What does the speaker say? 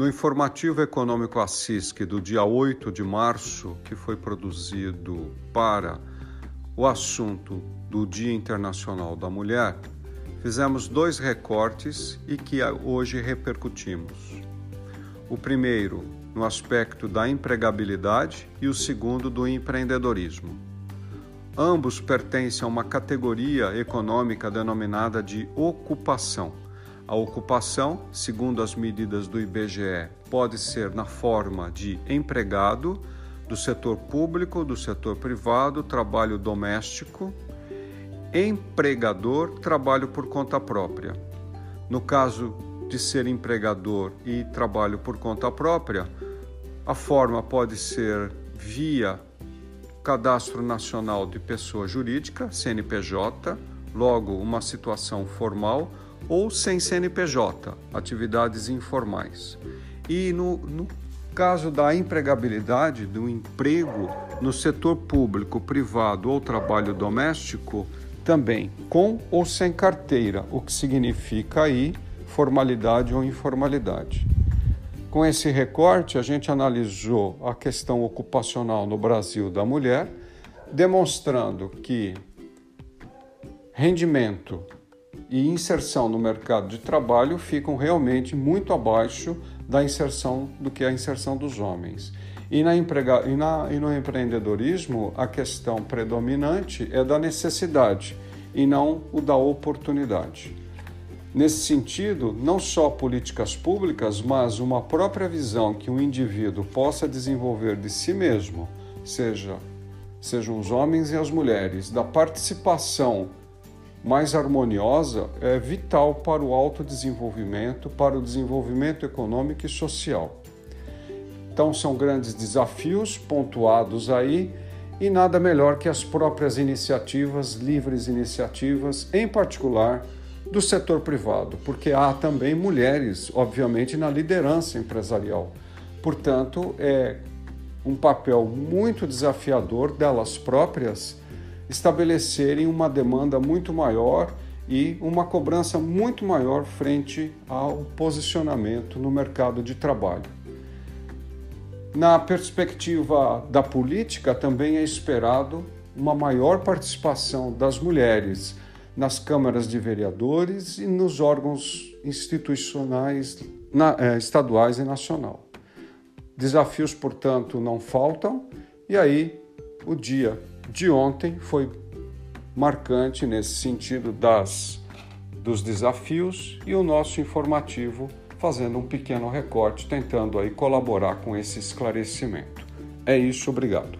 No informativo econômico ASSISC do dia 8 de março, que foi produzido para o assunto do Dia Internacional da Mulher, fizemos dois recortes e que hoje repercutimos. O primeiro no aspecto da empregabilidade e o segundo do empreendedorismo. Ambos pertencem a uma categoria econômica denominada de ocupação a ocupação, segundo as medidas do IBGE, pode ser na forma de empregado, do setor público, do setor privado, trabalho doméstico, empregador, trabalho por conta própria. No caso de ser empregador e trabalho por conta própria, a forma pode ser via Cadastro Nacional de Pessoa Jurídica, CNPJ, logo uma situação formal ou sem CNPJ, atividades informais. E no, no caso da empregabilidade, do emprego no setor público, privado ou trabalho doméstico, também com ou sem carteira, o que significa aí formalidade ou informalidade. Com esse recorte, a gente analisou a questão ocupacional no Brasil da mulher, demonstrando que rendimento e inserção no mercado de trabalho ficam realmente muito abaixo da inserção do que a inserção dos homens. E, na emprega, e, na, e no empreendedorismo, a questão predominante é da necessidade e não o da oportunidade. Nesse sentido, não só políticas públicas, mas uma própria visão que um indivíduo possa desenvolver de si mesmo, seja sejam os homens e as mulheres, da participação mais harmoniosa é vital para o autodesenvolvimento, para o desenvolvimento econômico e social. Então, são grandes desafios pontuados aí e nada melhor que as próprias iniciativas, livres iniciativas, em particular do setor privado, porque há também mulheres, obviamente, na liderança empresarial. Portanto, é um papel muito desafiador delas próprias estabelecerem uma demanda muito maior e uma cobrança muito maior frente ao posicionamento no mercado de trabalho. Na perspectiva da política, também é esperado uma maior participação das mulheres nas câmaras de vereadores e nos órgãos institucionais na, eh, estaduais e nacional. Desafios, portanto, não faltam, e aí o dia de ontem foi marcante nesse sentido das dos desafios e o nosso informativo fazendo um pequeno recorte, tentando aí colaborar com esse esclarecimento. É isso, obrigado.